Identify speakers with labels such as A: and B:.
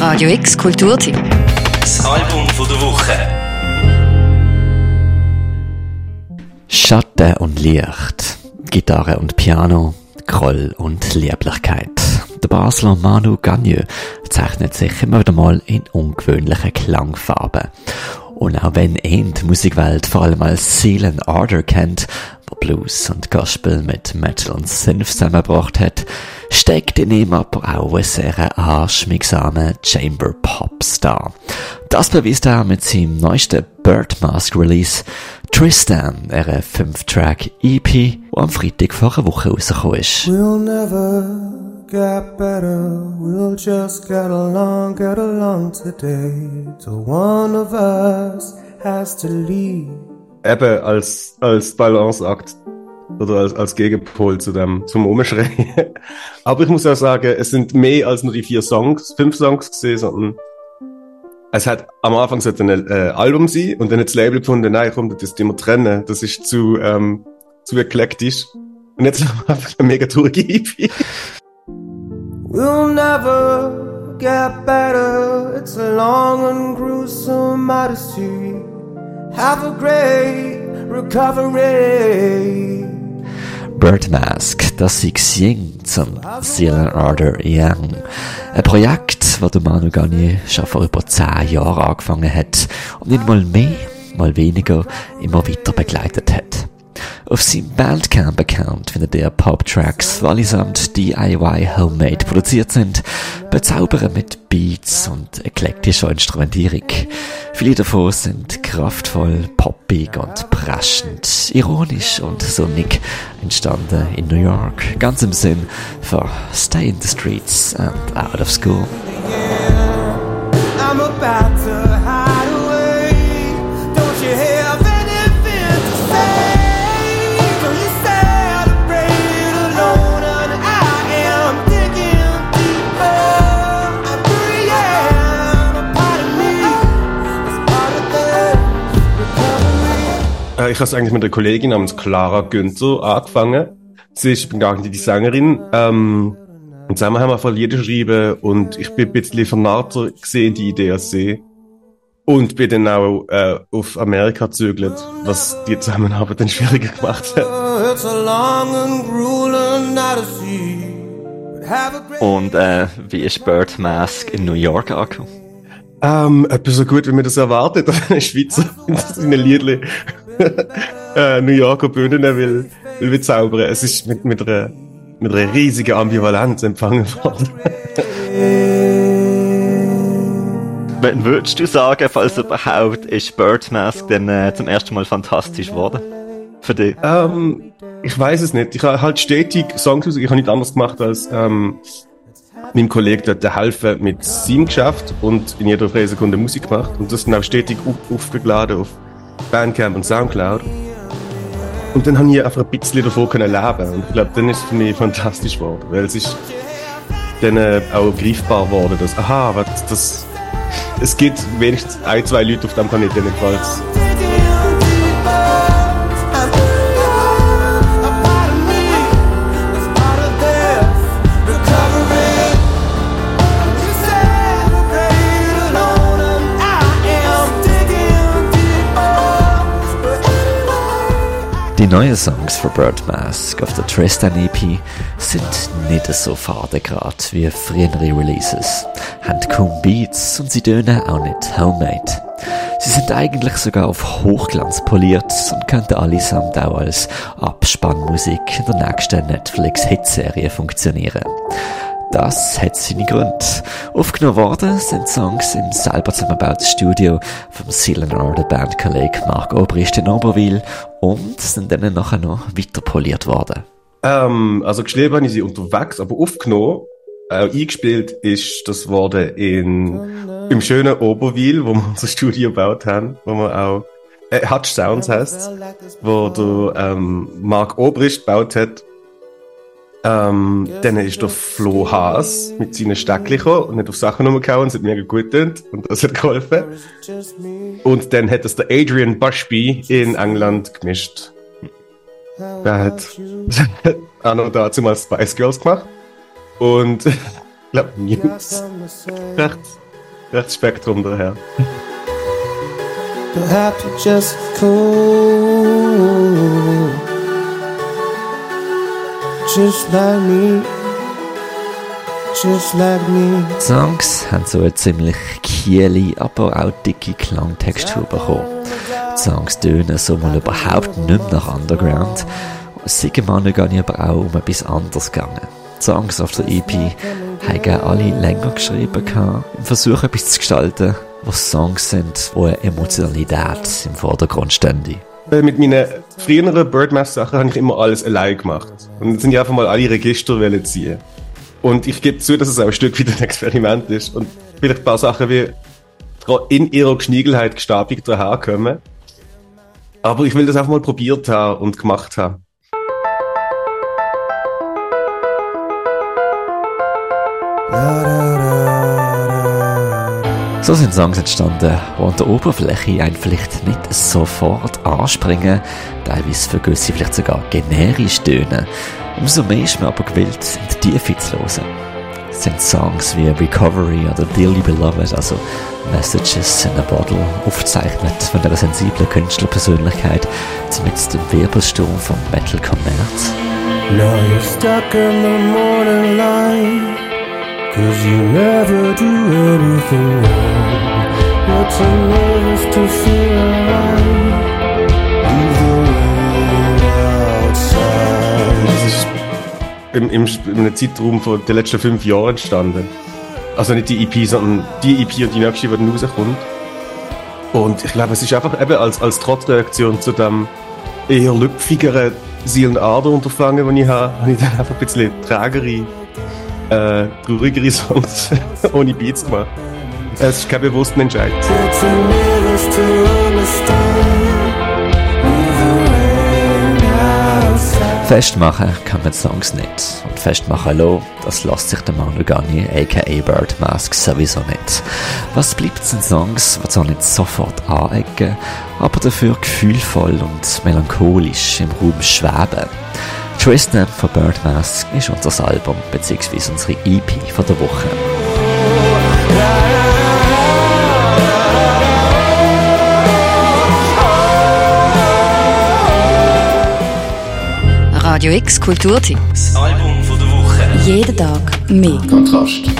A: Radio X Kulturtipp.
B: Das Album von der Woche.
C: Schatten und Licht, Gitarre und Piano, Groll und Lieblichkeit. Der Basler Manu Gagne zeichnet sich immer wieder mal in ungewöhnlichen Klangfarben. Und auch wenn ihn die Musikwelt vor allem als Seelen Ardor kennt, wo Blues und Gospel mit Metal und Synth zusammengebracht hat, steckt in ihm aber auch ein sehr anschmiegsamer Chamber Pop Star. Das beweist er mit seinem neuesten Bird Mask Release Tristan, einer 5-Track EP, die am Freitag vor einer Woche rausgekommen ist.
D: We'll get better, we'll just get along, get along today. Till one of us has to leave.
E: Eben als, als Balanceakt oder als, als Gegenpol zu dem, zum Umschreien. Aber ich muss auch sagen, es sind mehr als nur die vier Songs, fünf Songs gesehen, sondern es hat am Anfang sollte ein äh, Album sein und dann hat das Label gefunden, nein, komm, das immer trennen, das ist zu, ähm, zu eklektisch. Und jetzt haben wir einfach eine mega traurige.
D: We'll never get better, it's a long and gruesome odyssey. Have a great recovery.
C: Birdmask, das ist Ying zum Seelen Ardor Young. Ein Projekt, das Manu Garnier schon vor über zehn Jahren angefangen hat und nicht mal mehr, mal weniger immer weiter begleitet hat. Auf seinem Bandcamp-Account findet ihr Pop-Tracks, die allesamt DIY Homemade produziert sind, bezaubern mit Beats und eklektischer Instrumentierung. Viele davon sind kraftvoll, poppig und preschend, ironisch und sonnig, entstanden in New York, ganz im Sinn für Stay in the Streets and Out of School.
D: I'm
E: ich habe es eigentlich mit einer Kollegin namens Clara Günther angefangen. Sie ist gar nicht die Sängerin. Ähm, und zusammen haben wir einfach Lieder geschrieben und ich bin ein bisschen vernarrter gesehen, die Idee als sie. Und bin dann auch äh, auf Amerika gezögert, was die Zusammenarbeit dann schwieriger gemacht hat.
D: It's a long and grueling odyssey. But have a great
C: Und äh, wie ist Birdmask in New York angekommen?
E: Ähm, etwas so gut, wie man das erwartet, ein Schweizer in ein Liedli äh, New Yorker Bühnen will, will bezaubern. Es ist mit, mit, einer, mit einer riesigen Ambivalenz empfangen worden.
C: Wenn würdest du sagen, falls überhaupt, ist Birdmask dann äh, zum ersten Mal fantastisch geworden? Für dich?
E: ähm, ich weiß es nicht. Ich habe halt stetig Songs raus. Ich habe nicht anders gemacht als ähm, meinem Kollegen dort helfen mit seinem Geschäft und in jeder freien Sekunde Musik gemacht. Und das dann auch stetig auf, aufgeladen auf Bandcamp und Soundcloud. Und dann habe ich einfach ein bisschen davon können leben. Und ich glaube, dann ist es für mich fantastisch geworden. Weil es ist dann äh, auch greifbar geworden, dass, aha, was, das, es gibt wenigstens ein, zwei Leute auf dem Planeten, denen gefällt's.
C: Die neuen Songs für Birdmask auf der Tristan EP sind nicht so fadengrad wie frühere Releases, haben kaum Beats und sie tönen auch nicht homemade. Sie sind eigentlich sogar auf Hochglanz poliert und könnten allesamt auch als Abspannmusik in der nächsten Netflix-Hitserie funktionieren. Das hat seine Gründe. Aufgenommen worden sind Songs im selber zusammengebauten Studio vom Seelenarder Bandkollege Marc Obrist in Oberwil und sind dann nachher noch weiter poliert worden.
E: Ähm, also geschrieben habe ich sie unterwegs, aber aufgenommen, äh, eingespielt ist das worden in, im schönen Oberwil, wo wir unser Studio gebaut haben, wo wir auch, äh, Hutch Sounds heisst, wo der, ähm, Marc Obrist gebaut hat. Ähm, dann ist der Flo Haas mit seinen Stöckchen gekommen und hat auf Sachen rumgehauen, es hat mega gut getönt und das hat geholfen. Und dann hat das der Adrian Bushby in England gemischt. Der hat auch noch dazu mal Spice Girls gemacht. Und ich glaube News. Recht recht Spektrum daher.
D: Perhaps just cool, just like me, just like me.
C: Die Songs haben so eine ziemlich kiele, aber auch dicke Klangtextur bekommen. Die Songs tönen so mal überhaupt nicht mehr nach Underground. Gar nicht aber auch um etwas anderes gegangen. Die Songs auf der EP haben alle länger geschrieben gehabt, im Versuch etwas zu gestalten, was Songs sind, wo Emotionalität im Vordergrund stände.
E: Mit meinen früheren Birdmaster-Sachen habe ich immer alles allein gemacht. Und jetzt sind ja einfach mal alle Register ziehen. Und ich gebe zu, dass es auch ein Stück wieder ein Experiment ist. Und vielleicht ein paar Sachen wie in ihrer Geschniegelheit gestapelt daherkommen. Aber ich will das einfach mal probiert haben und gemacht haben.
C: So sind Songs entstanden, die an der Oberfläche einen vielleicht nicht sofort anspringen, teilweise für gewisse vielleicht sogar generisch tönen. Umso mehr ist man aber gewillt, in die Tiefe zu hören. Es sind Songs wie Recovery oder Dearly Beloved, also Messages in a Bottle, aufgezeichnet von einer sensiblen Künstlerpersönlichkeit, zumindest im Wirbelsturm vom Metal Kommerz.
D: Now you're stuck in the morning light. Cause you never do anything wrong. Too nervous to feel alright. Leave the rain outside.
E: Das ist im, im, einem Zeitraum von den letzten fünf Jahren entstanden. Also nicht die EP, sondern die EP und die nächste, die dann rauskommt. Und ich glaube, es ist einfach eben als, als Trotzreaktion zu dem eher lüpfigeren Seal- und Ader-Unterfangen, das ich habe, habe ich dann einfach ein bisschen trägere, äh, traurigere Songs ohne Beats gemacht. Es ist kein bewusster Entscheid.
C: Festmachen kann man Songs nicht. Und festmachen lassen, das lässt sich der Manu Gani, aka Bird Mask, sowieso nicht. Was bleibt sind Songs, die zwar nicht sofort anecken, aber dafür gefühlvoll und melancholisch im Raum schweben. Tristan von Bird Mask ist unser Album, beziehungsweise unsere EP von der Woche.
A: Radio X Kulturteam.
B: Das Album von der Woche.
A: Jeden Tag mehr.
F: Kontrast.